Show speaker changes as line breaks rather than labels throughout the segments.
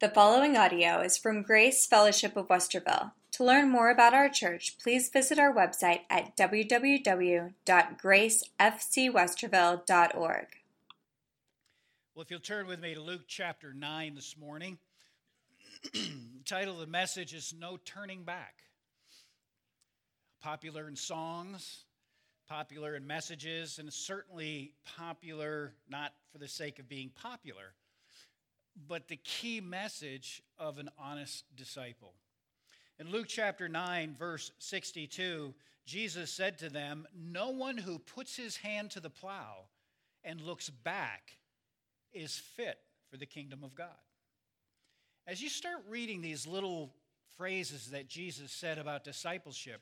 The following audio is from Grace Fellowship of Westerville. To learn more about our church, please visit our website at www.gracefcwesterville.org.
Well, if you'll turn with me to Luke chapter 9 this morning, title of the message is No Turning Back. Popular in songs, popular in messages, and certainly popular not for the sake of being popular but the key message of an honest disciple. In Luke chapter 9, verse 62, Jesus said to them, No one who puts his hand to the plow and looks back is fit for the kingdom of God. As you start reading these little phrases that Jesus said about discipleship,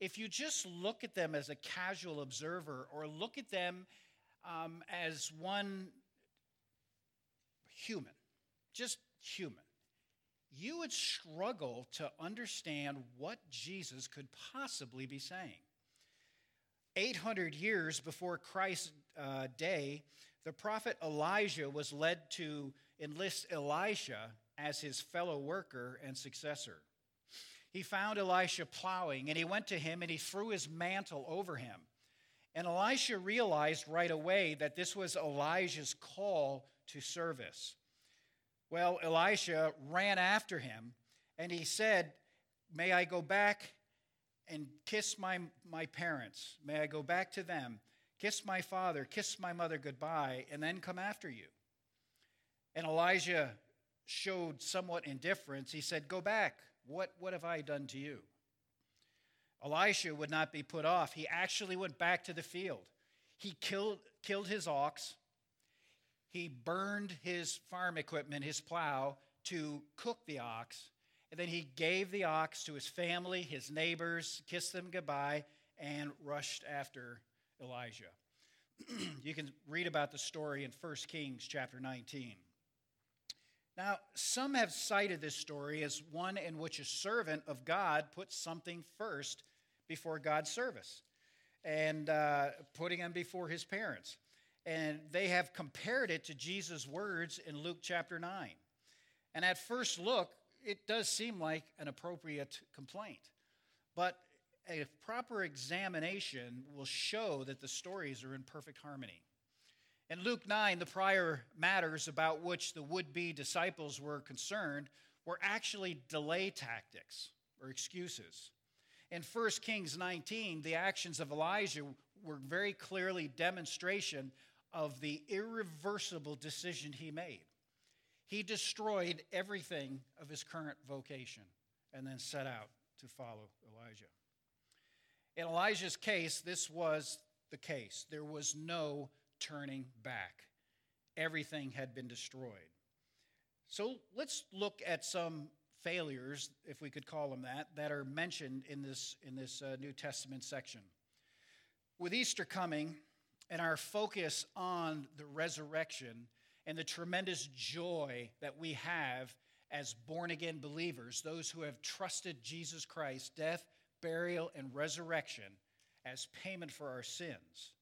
if you just look at them as a casual observer or look at them um, as one human, just human, you would struggle to understand what Jesus could possibly be saying. 800 years before Christ's uh, day, the prophet Elijah was led to enlist Elisha as his fellow worker and successor. He found Elisha plowing, and he went to him and he threw his mantle over him. And Elisha realized right away that this was Elijah's call to service. Well, Elisha ran after him and he said, May I go back and kiss my, my parents? May I go back to them? Kiss my father, kiss my mother goodbye, and then come after you. And Elijah showed somewhat indifference. He said, Go back. What, what have I done to you? Elisha would not be put off. He actually went back to the field. He killed, killed his ox, he burned his farm equipment, his plow, to cook the ox. And then he gave the ox to his family, his neighbors, kissed them goodbye, and rushed after Elijah. you can read about the story in 1 Kings chapter 19. Now, some have cited this story as one in which a servant of God puts something first before God's service and uh, putting him before his parents and they have compared it to Jesus' words in Luke chapter 9. And at first look, it does seem like an appropriate complaint. But a proper examination will show that the stories are in perfect harmony. In Luke 9, the prior matters about which the would be disciples were concerned were actually delay tactics or excuses. In 1 Kings 19, the actions of Elijah were very clearly demonstration of the irreversible decision he made. He destroyed everything of his current vocation and then set out to follow Elijah. In Elijah's case, this was the case. There was no turning back, everything had been destroyed. So let's look at some failures, if we could call them that, that are mentioned in this, in this uh, New Testament section. With Easter coming, and our focus on the resurrection and the tremendous joy that we have as born again believers, those who have trusted Jesus Christ, death, burial, and resurrection as payment for our sins.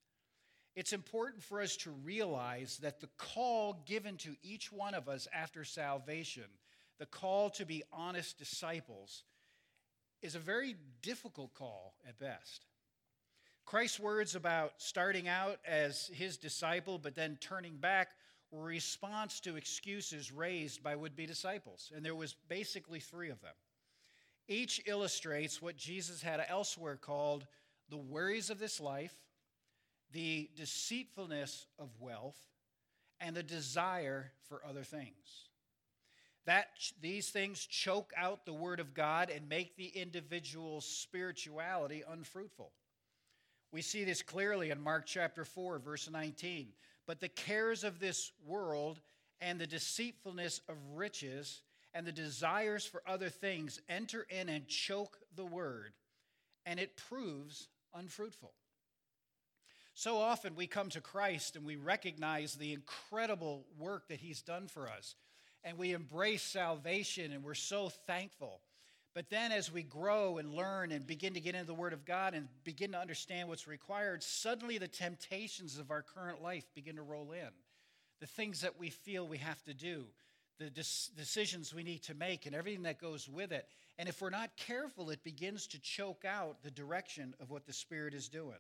It's important for us to realize that the call given to each one of us after salvation, the call to be honest disciples, is a very difficult call at best. Christ's words about starting out as his disciple but then turning back were response to excuses raised by would be disciples. And there was basically three of them. Each illustrates what Jesus had elsewhere called the worries of this life, the deceitfulness of wealth, and the desire for other things. That these things choke out the word of God and make the individual's spirituality unfruitful. We see this clearly in Mark chapter 4, verse 19. But the cares of this world and the deceitfulness of riches and the desires for other things enter in and choke the word, and it proves unfruitful. So often we come to Christ and we recognize the incredible work that He's done for us, and we embrace salvation, and we're so thankful. But then, as we grow and learn and begin to get into the Word of God and begin to understand what's required, suddenly the temptations of our current life begin to roll in. The things that we feel we have to do, the decisions we need to make and everything that goes with it. And if we're not careful, it begins to choke out the direction of what the Spirit is doing.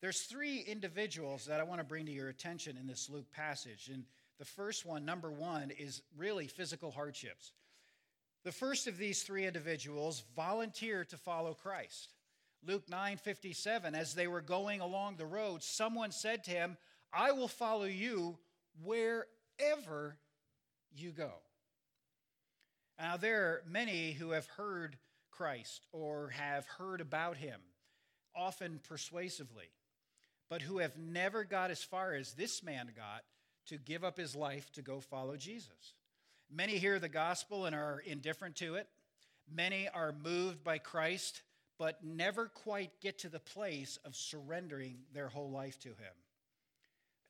There's three individuals that I want to bring to your attention in this Luke passage. And the first one, number one, is really physical hardships. The first of these three individuals volunteered to follow Christ. Luke 9:57 as they were going along the road someone said to him I will follow you wherever you go. Now, there are many who have heard Christ or have heard about him, often persuasively, but who have never got as far as this man got to give up his life to go follow Jesus. Many hear the gospel and are indifferent to it. Many are moved by Christ, but never quite get to the place of surrendering their whole life to him.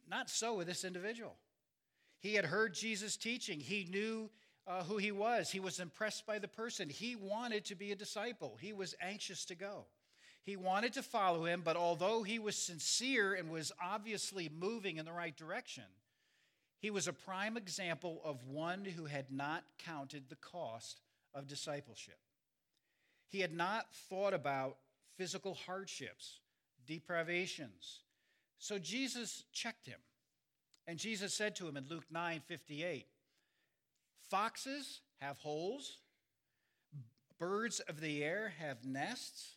Not so with this individual. He had heard Jesus teaching, he knew uh, who he was, he was impressed by the person. He wanted to be a disciple, he was anxious to go. He wanted to follow him, but although he was sincere and was obviously moving in the right direction, he was a prime example of one who had not counted the cost of discipleship. He had not thought about physical hardships, deprivations. So Jesus checked him. And Jesus said to him in Luke 9 58, Foxes have holes, birds of the air have nests,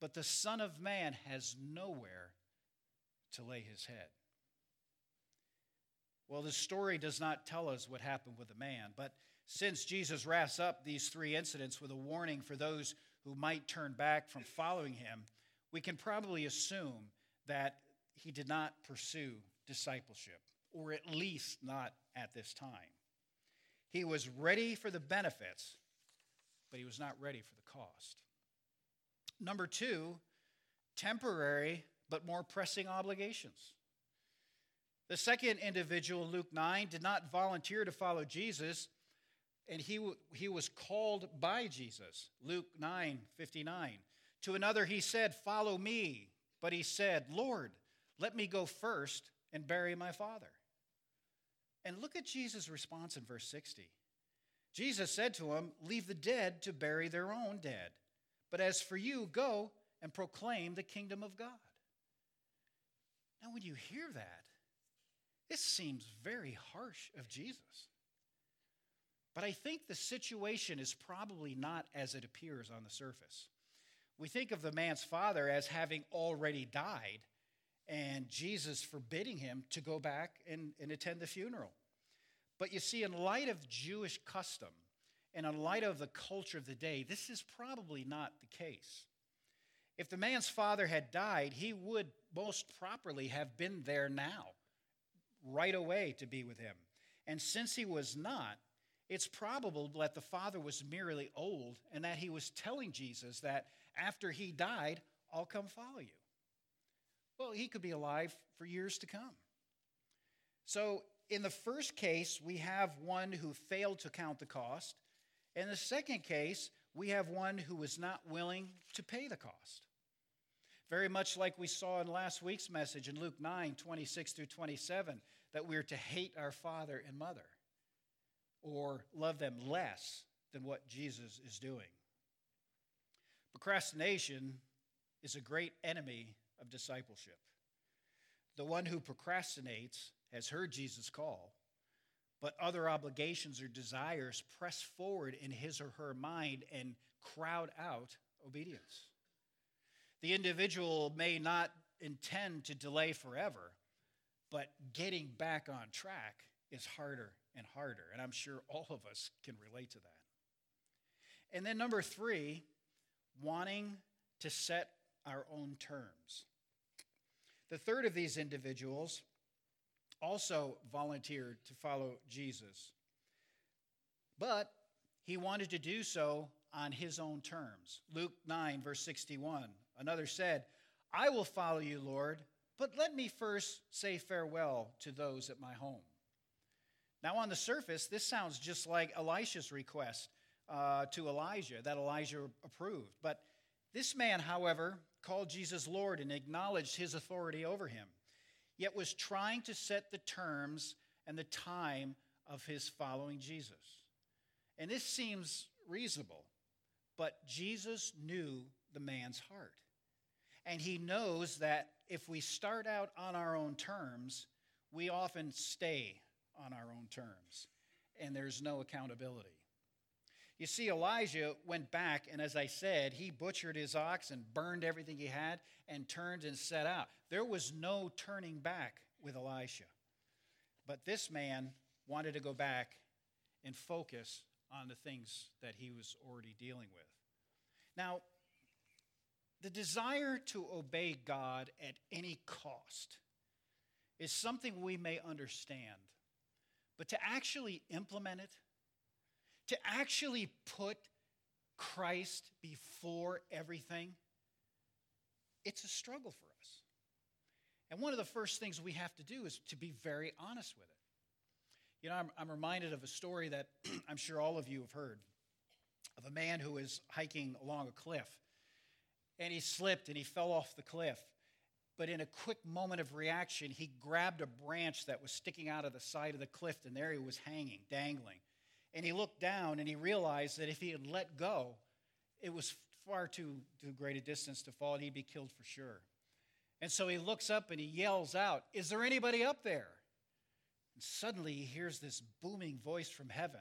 but the Son of Man has nowhere to lay his head. Well, the story does not tell us what happened with the man, but since Jesus wraps up these three incidents with a warning for those who might turn back from following him, we can probably assume that he did not pursue discipleship, or at least not at this time. He was ready for the benefits, but he was not ready for the cost. Number two, temporary but more pressing obligations. The second individual, Luke 9, did not volunteer to follow Jesus, and he, he was called by Jesus. Luke 9 59. To another, he said, Follow me. But he said, Lord, let me go first and bury my father. And look at Jesus' response in verse 60. Jesus said to him, Leave the dead to bury their own dead. But as for you, go and proclaim the kingdom of God. Now, when you hear that, this seems very harsh of Jesus. But I think the situation is probably not as it appears on the surface. We think of the man's father as having already died and Jesus forbidding him to go back and, and attend the funeral. But you see, in light of Jewish custom and in light of the culture of the day, this is probably not the case. If the man's father had died, he would most properly have been there now, right away to be with him. And since he was not, it's probable that the father was merely old and that he was telling Jesus that after he died, I'll come follow you. Well, he could be alive for years to come. So, in the first case, we have one who failed to count the cost. In the second case, we have one who was not willing to pay the cost. Very much like we saw in last week's message in Luke 9 26 through 27, that we're to hate our father and mother or love them less than what Jesus is doing. Procrastination is a great enemy of discipleship. The one who procrastinates has heard Jesus' call, but other obligations or desires press forward in his or her mind and crowd out obedience. The individual may not intend to delay forever, but getting back on track is harder and harder. And I'm sure all of us can relate to that. And then, number three, wanting to set our own terms. The third of these individuals also volunteered to follow Jesus, but he wanted to do so on his own terms. Luke 9, verse 61. Another said, I will follow you, Lord, but let me first say farewell to those at my home. Now, on the surface, this sounds just like Elisha's request uh, to Elijah that Elijah approved. But this man, however, called Jesus Lord and acknowledged his authority over him, yet was trying to set the terms and the time of his following Jesus. And this seems reasonable, but Jesus knew the man's heart. And he knows that if we start out on our own terms, we often stay on our own terms, and there's no accountability. You see, Elijah went back, and as I said, he butchered his ox and burned everything he had and turned and set out. There was no turning back with Elisha. But this man wanted to go back and focus on the things that he was already dealing with. Now, the desire to obey God at any cost is something we may understand, but to actually implement it, to actually put Christ before everything, it's a struggle for us. And one of the first things we have to do is to be very honest with it. You know, I'm, I'm reminded of a story that I'm sure all of you have heard of a man who was hiking along a cliff and he slipped and he fell off the cliff. But in a quick moment of reaction, he grabbed a branch that was sticking out of the side of the cliff, and there he was hanging, dangling. And he looked down and he realized that if he had let go, it was far too, too great a distance to fall and he'd be killed for sure. And so he looks up and he yells out, Is there anybody up there? And suddenly he hears this booming voice from heaven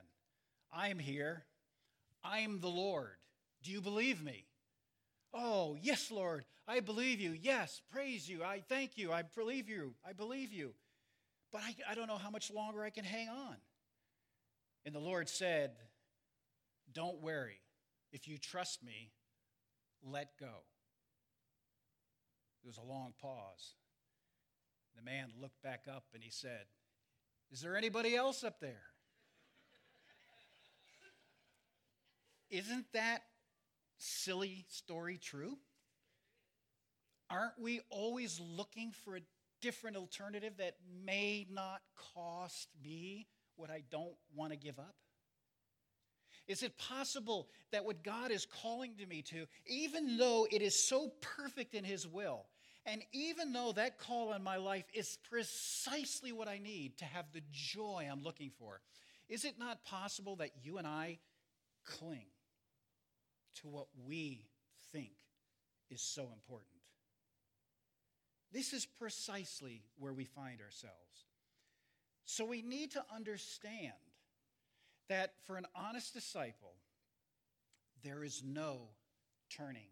I'm here. I'm the Lord. Do you believe me? Oh, yes, Lord. I believe you. Yes, praise you. I thank you. I believe you. I believe you. But I, I don't know how much longer I can hang on. And the Lord said, Don't worry. If you trust me, let go. There was a long pause. The man looked back up and he said, Is there anybody else up there? Isn't that silly story true? Aren't we always looking for a different alternative that may not cost me what I don't want to give up? Is it possible that what God is calling to me to, even though it is so perfect in His will, and even though that call on my life is precisely what I need to have the joy I'm looking for, is it not possible that you and I cling to what we think is so important? This is precisely where we find ourselves. So we need to understand that for an honest disciple, there is no turning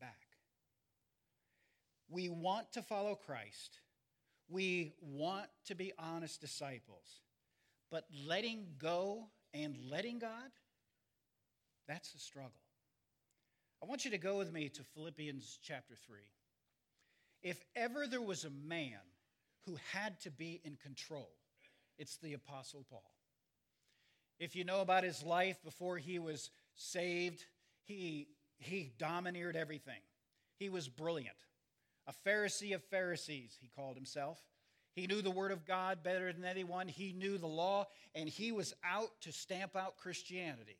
back. We want to follow Christ. We want to be honest disciples. But letting go and letting God, that's a struggle. I want you to go with me to Philippians chapter 3. If ever there was a man who had to be in control, it's the Apostle Paul. If you know about his life before he was saved, he, he domineered everything. He was brilliant. A Pharisee of Pharisees, he called himself. He knew the Word of God better than anyone. He knew the law, and he was out to stamp out Christianity.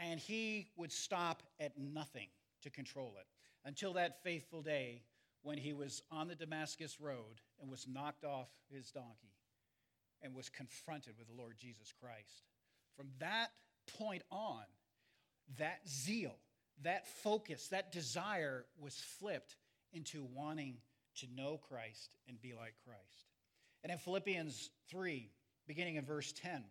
And he would stop at nothing to control it until that faithful day when he was on the Damascus Road and was knocked off his donkey and was confronted with the Lord Jesus Christ. From that point on, that zeal, that focus, that desire was flipped into wanting to know Christ and be like Christ. And in Philippians 3, beginning in verse 10,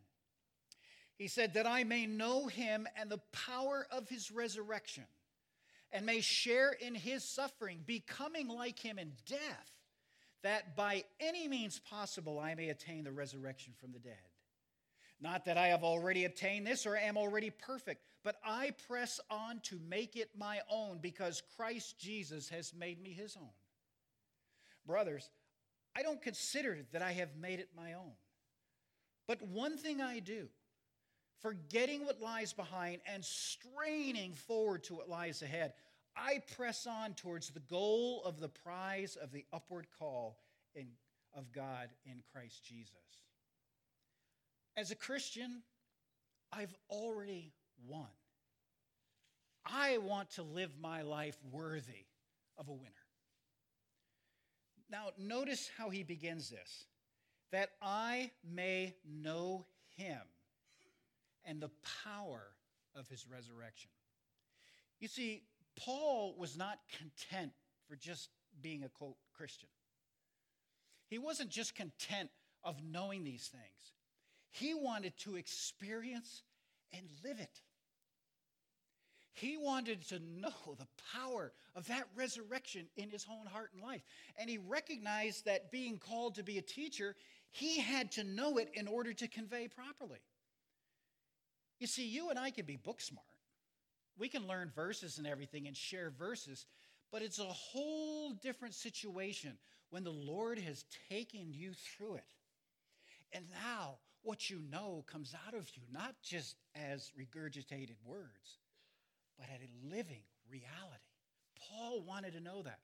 he said, That I may know him and the power of his resurrection, and may share in his suffering, becoming like him in death, that by any means possible I may attain the resurrection from the dead. Not that I have already obtained this or am already perfect, but I press on to make it my own because Christ Jesus has made me his own. Brothers, I don't consider that I have made it my own. But one thing I do, forgetting what lies behind and straining forward to what lies ahead, I press on towards the goal of the prize of the upward call in, of God in Christ Jesus. As a Christian, I've already won. I want to live my life worthy of a winner. Now, notice how he begins this that I may know him and the power of his resurrection. You see, Paul was not content for just being a quote Christian. He wasn't just content of knowing these things, he wanted to experience and live it. He wanted to know the power of that resurrection in his own heart and life. And he recognized that being called to be a teacher, he had to know it in order to convey properly. You see, you and I can be book smart. We can learn verses and everything and share verses, but it's a whole different situation when the Lord has taken you through it. And now what you know comes out of you, not just as regurgitated words but at a living reality. Paul wanted to know that.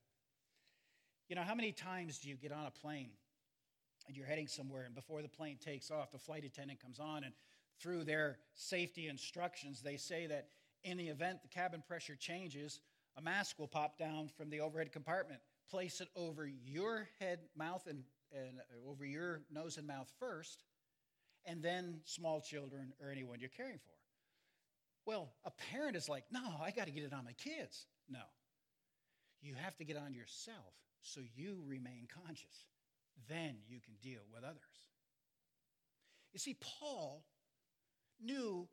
You know, how many times do you get on a plane and you're heading somewhere, and before the plane takes off, the flight attendant comes on, and through their safety instructions, they say that in the event the cabin pressure changes, a mask will pop down from the overhead compartment. Place it over your head, mouth, and, and uh, over your nose and mouth first, and then small children or anyone you're caring for. Well, a parent is like, no, I got to get it on my kids. No. You have to get on yourself so you remain conscious. Then you can deal with others. You see, Paul knew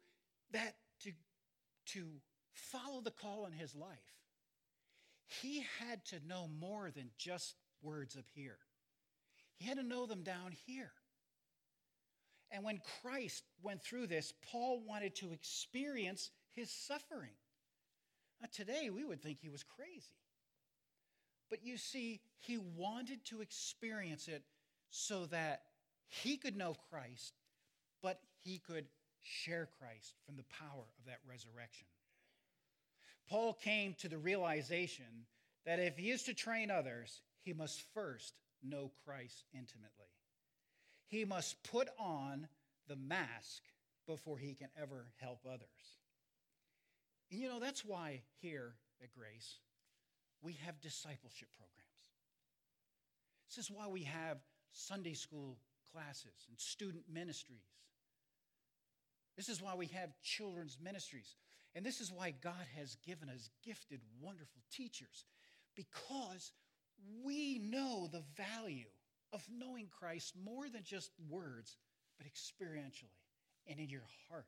that to, to follow the call in his life, he had to know more than just words up here. He had to know them down here. And when Christ went through this, Paul wanted to experience his suffering. Now, today, we would think he was crazy. But you see, he wanted to experience it so that he could know Christ, but he could share Christ from the power of that resurrection. Paul came to the realization that if he is to train others, he must first know Christ intimately he must put on the mask before he can ever help others. And you know, that's why here at Grace, we have discipleship programs. This is why we have Sunday school classes and student ministries. This is why we have children's ministries. And this is why God has given us gifted, wonderful teachers, because we know the value of knowing Christ more than just words, but experientially and in your heart,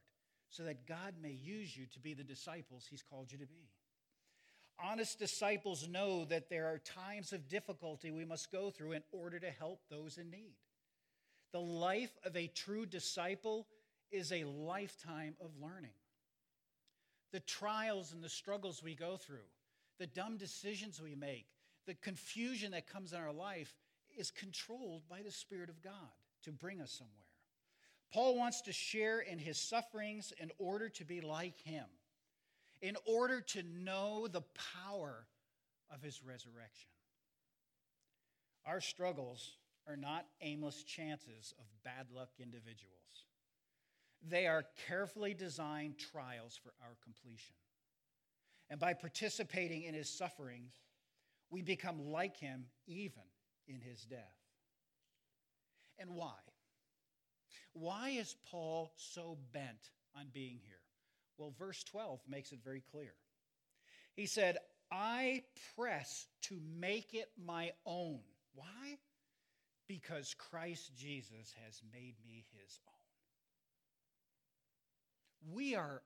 so that God may use you to be the disciples He's called you to be. Honest disciples know that there are times of difficulty we must go through in order to help those in need. The life of a true disciple is a lifetime of learning. The trials and the struggles we go through, the dumb decisions we make, the confusion that comes in our life is controlled by the Spirit of God to bring us somewhere. Paul wants to share in his sufferings in order to be like him, in order to know the power of his resurrection. Our struggles are not aimless chances of bad luck individuals. They are carefully designed trials for our completion. And by participating in his sufferings, we become like him even in his death. And why? Why is Paul so bent on being here? Well, verse 12 makes it very clear. He said, I press to make it my own. Why? Because Christ Jesus has made me his own. We are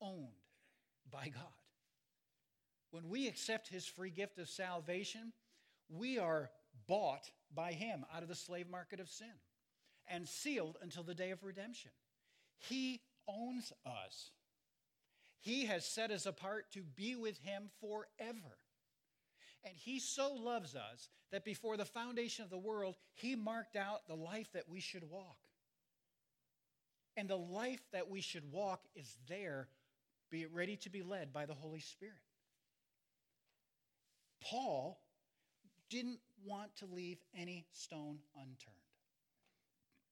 owned by God. When we accept his free gift of salvation, we are bought by him out of the slave market of sin and sealed until the day of redemption. He owns us. He has set us apart to be with him forever. And he so loves us that before the foundation of the world, he marked out the life that we should walk. And the life that we should walk is there, be ready to be led by the Holy Spirit. Paul didn't want to leave any stone unturned.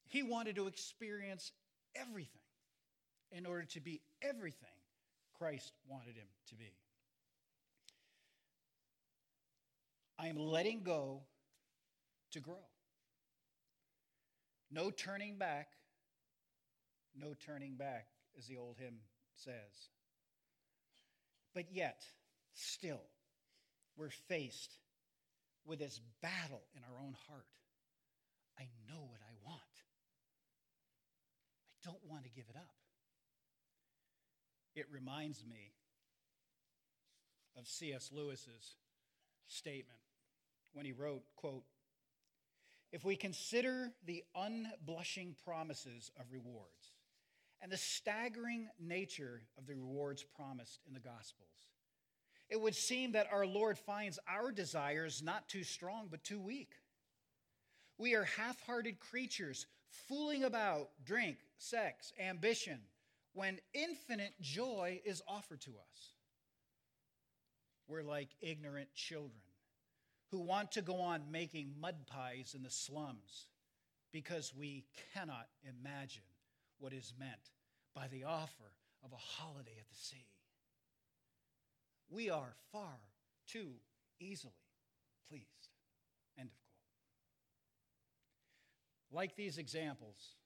He wanted to experience everything in order to be everything Christ wanted him to be. I am letting go to grow. No turning back, no turning back, as the old hymn says. But yet, still, we're faced with this battle in our own heart. I know what I want. I don't want to give it up. It reminds me of C.S. Lewis's statement when he wrote, quote, if we consider the unblushing promises of rewards and the staggering nature of the rewards promised in the Gospels, it would seem that our Lord finds our desires not too strong, but too weak. We are half hearted creatures fooling about drink, sex, ambition, when infinite joy is offered to us. We're like ignorant children who want to go on making mud pies in the slums because we cannot imagine what is meant by the offer of a holiday at the sea. We are far too easily pleased. End of quote. Like these examples,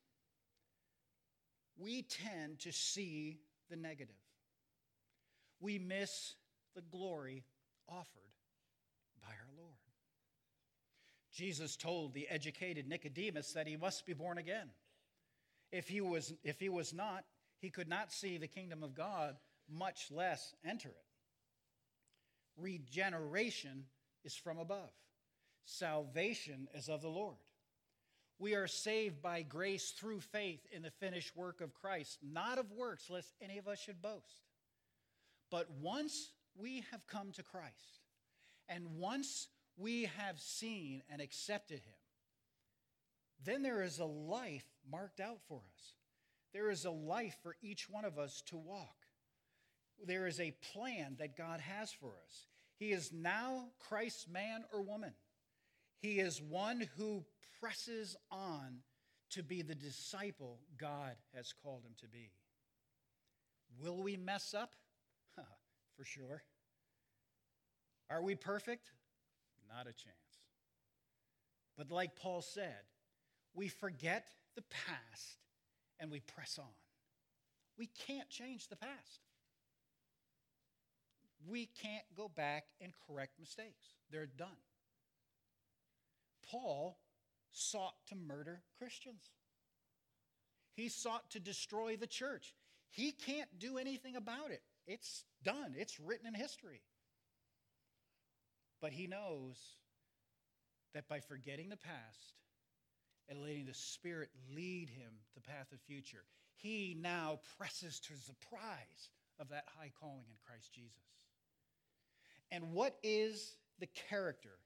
we tend to see the negative. We miss the glory offered by our Lord. Jesus told the educated Nicodemus that he must be born again. If he was, if he was not, he could not see the kingdom of God, much less enter it. Regeneration is from above, salvation is of the Lord. We are saved by grace through faith in the finished work of Christ, not of works, lest any of us should boast. But once we have come to Christ, and once we have seen and accepted him, then there is a life marked out for us. There is a life for each one of us to walk. There is a plan that God has for us. He is now Christ's man or woman. He is one who presses on to be the disciple God has called him to be. Will we mess up? for sure. Are we perfect? Not a chance. But like Paul said, we forget the past and we press on. We can't change the past. We can't go back and correct mistakes, they're done. Paul sought to murder Christians. He sought to destroy the church. He can't do anything about it. It's done, it's written in history. But he knows that by forgetting the past and letting the Spirit lead him the path of future, he now presses to the prize of that high calling in Christ Jesus. And what is the character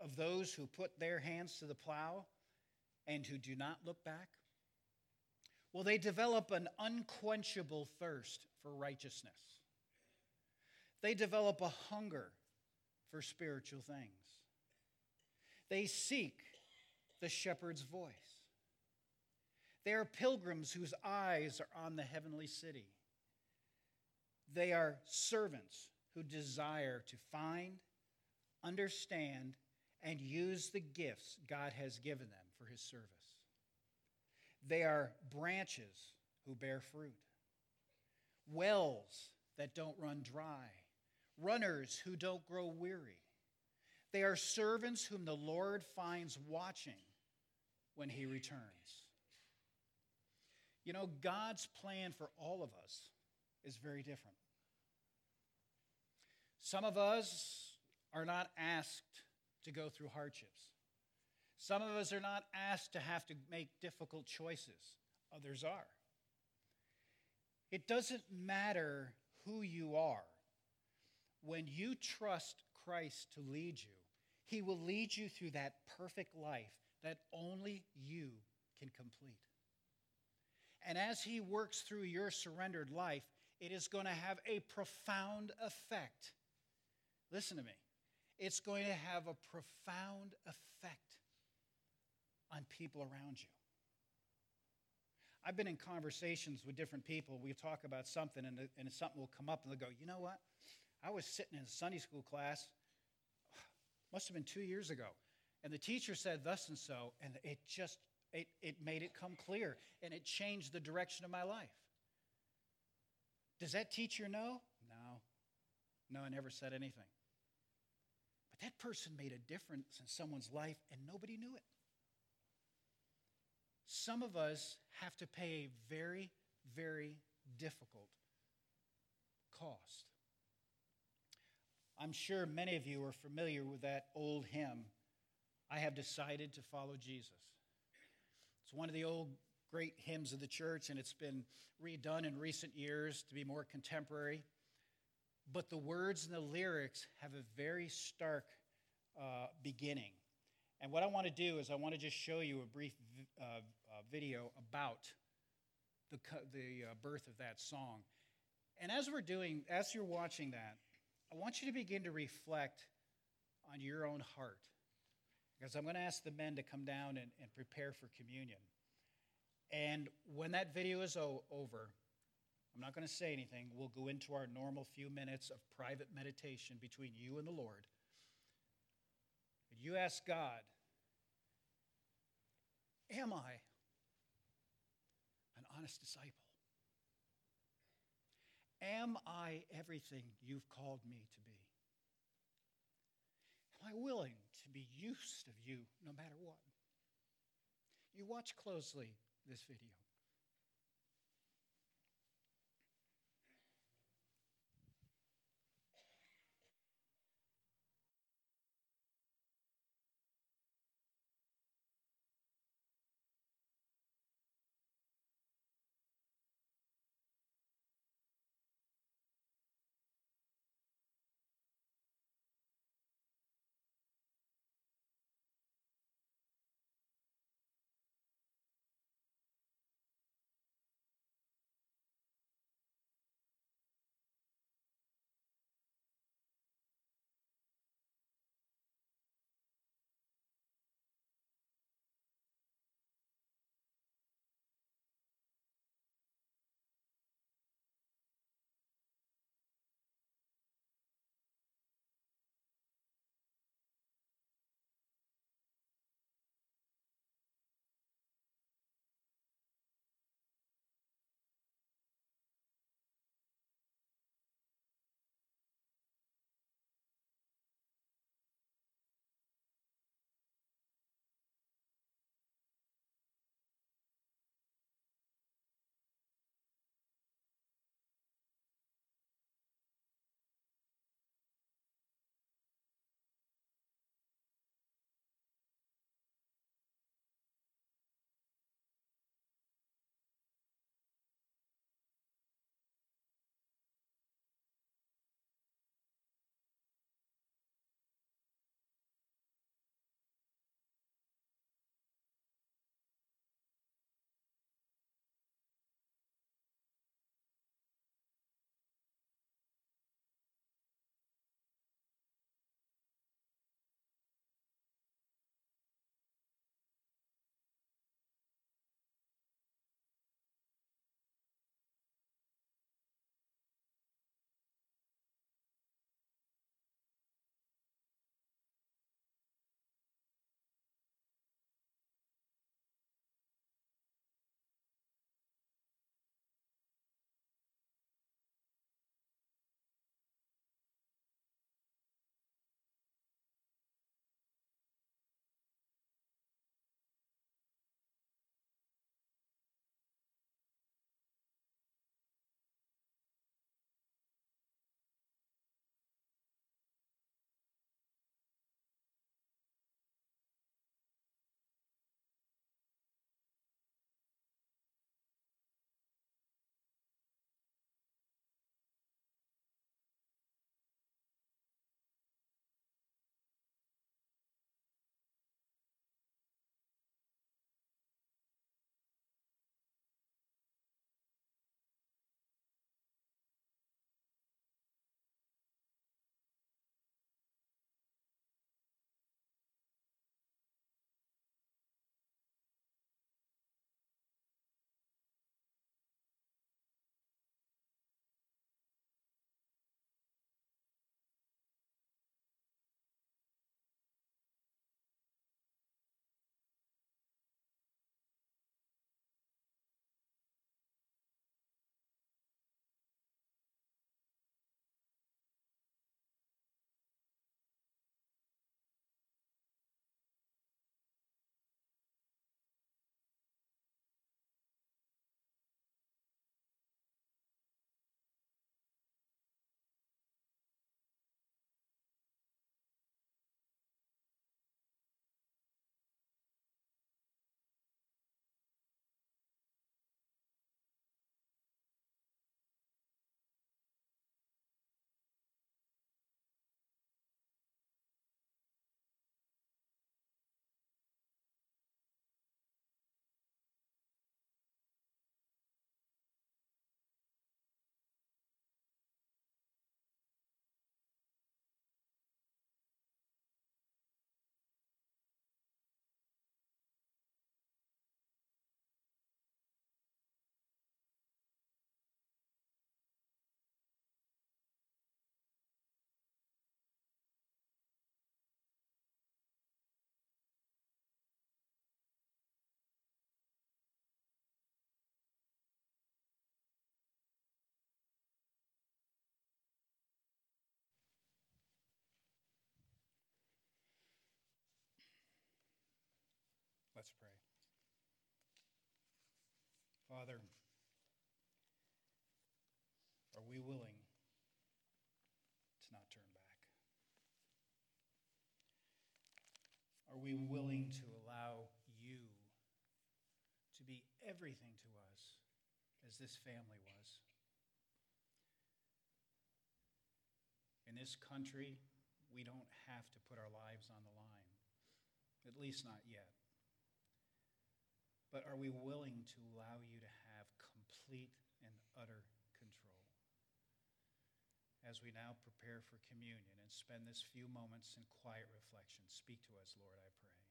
of those who put their hands to the plow and who do not look back? Well, they develop an unquenchable thirst for righteousness. They develop a hunger for spiritual things. They seek the shepherd's voice. They are pilgrims whose eyes are on the heavenly city. They are servants who desire to find, understand, and use the gifts God has given them for his service. They are branches who bear fruit, wells that don't run dry runners who don't grow weary. They are servants whom the Lord finds watching when he returns. You know, God's plan for all of us is very different. Some of us are not asked to go through hardships. Some of us are not asked to have to make difficult choices. Others are. It doesn't matter who you are when you trust Christ to lead you, He will lead you through that perfect life that only you can complete. And as He works through your surrendered life, it is going to have a profound effect. Listen to me. It's going to have a profound effect on people around you. I've been in conversations with different people. We talk about something, and, and something will come up, and they'll go, You know what? I was sitting in a Sunday school class, must have been two years ago, and the teacher said thus and so, and it just It, it made it come clear and it changed the direction of my life. Does that teacher know? No. No, I never said anything. But that person made a difference in someone's life and nobody knew it. Some of us have to pay a very, very difficult cost. I'm sure many of you are familiar with that old hymn, I have decided to follow Jesus. It's one of the old great hymns of the church, and it's been redone in recent years to be more contemporary. But the words and the lyrics have a very stark uh, beginning. And what I want to do is I want to just show you a brief uh, uh, video about the, the uh, birth of that song. And as we're doing, as you're watching that, I want you to begin to reflect on your own heart. Because I'm going to ask the men to come down and, and prepare for communion. And when that video is o- over, I'm not going to say anything. We'll go into our normal few minutes of private meditation between you and the Lord. And you ask God, Am I an honest disciple? Am I everything you've called me to be? Am I willing to be used of you no matter what? You watch closely this video. Let's pray. Father, are we willing to not turn back? Are we willing to allow you to be everything to us as this family was? In this country, we don't have to put our lives on the line, at least not yet. But are we willing to allow you to have complete and utter control? As we now prepare for communion and spend this few moments in quiet reflection, speak to us, Lord, I pray.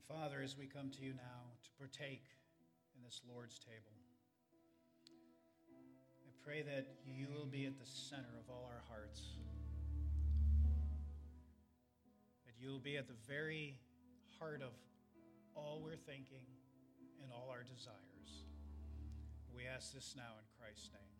And Father, as we come to you now to partake in this Lord's table, I pray that you will be at the center of all our hearts. That you will be at the very heart of all we're thinking and all our desires. We ask this now in Christ's name.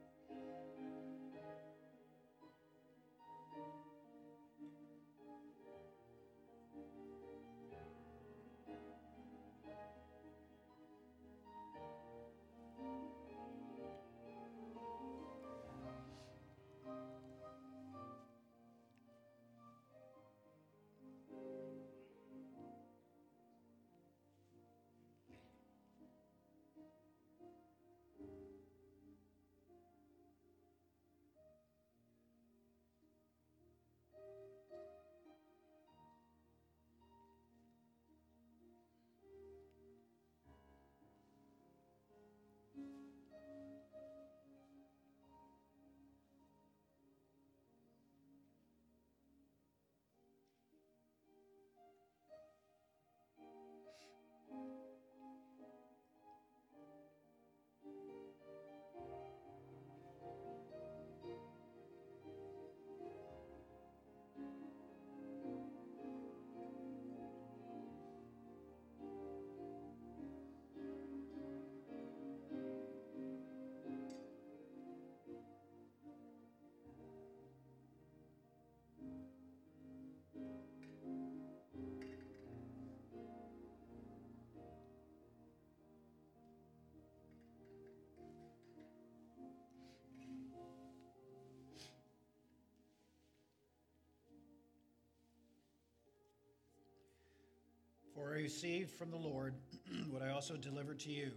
For I received from the Lord what I also delivered to you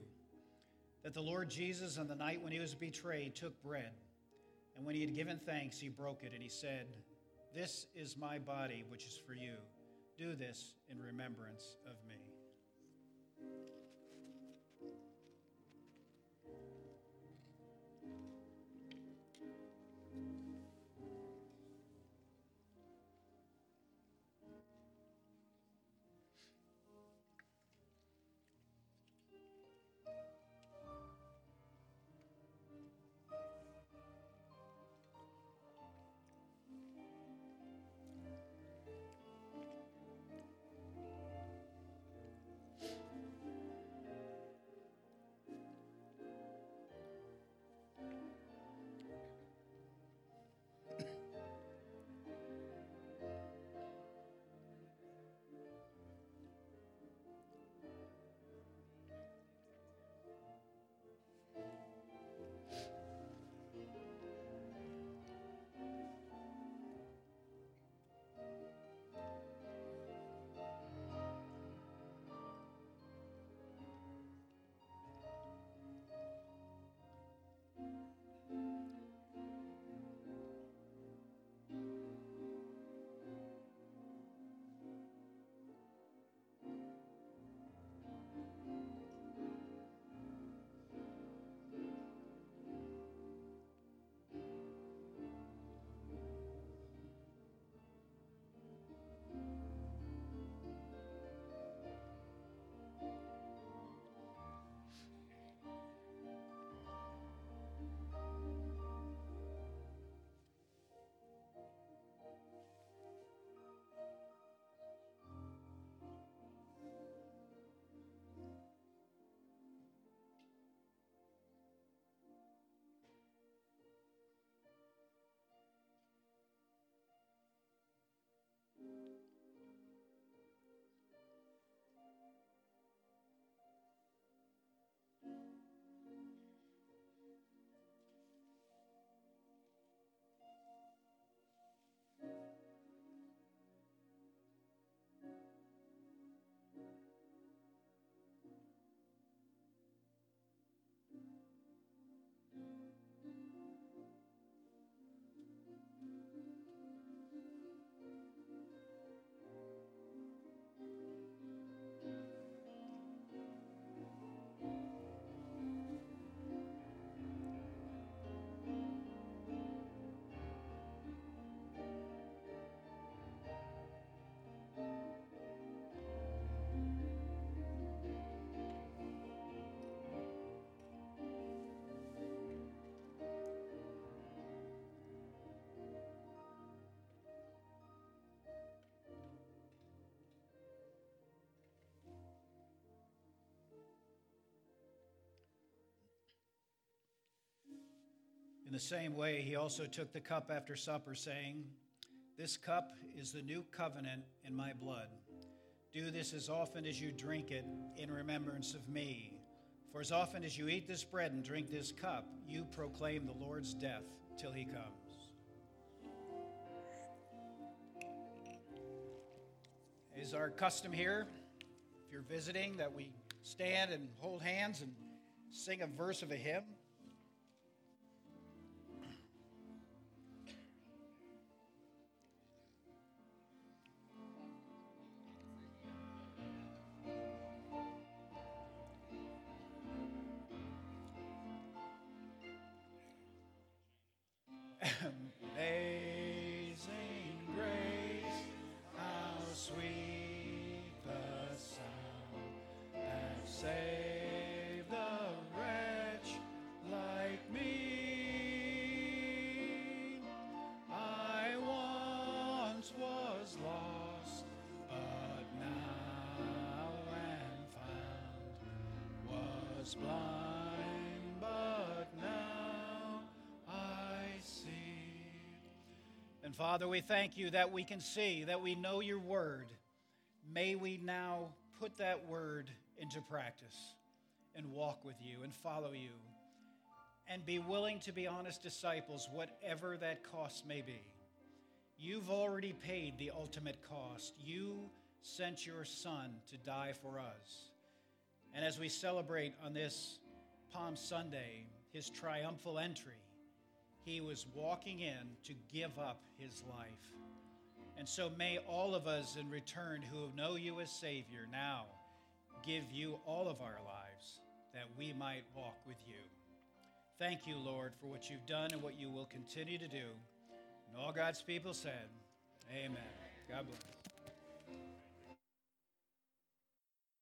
that the Lord Jesus, on the night when he was betrayed, took bread. And when he had given thanks, he broke it, and he said, This is my body, which is for you. Do this in remembrance of me. The same way, he also took the cup after supper, saying, This cup is the new covenant in my blood. Do this as often as you drink it in remembrance of me. For as often as you eat this bread and drink this cup, you proclaim the Lord's death till he comes. Is our custom here, if you're visiting, that we stand and hold hands and sing a verse of a hymn? Blind, but now I see. And Father, we thank you that we can see, that we know your word. May we now put that word into practice and walk with you and follow you and be willing to be honest disciples, whatever that cost may be. You've already paid the ultimate cost. You sent your Son to die for us. And as we celebrate on this Palm Sunday his triumphal entry, he was walking in to give up his life. And so may all of us in return who know you as Savior now give you all of our lives that we might walk with you. Thank you, Lord, for what you've done and what you will continue to do. And all God's people said, Amen. God bless.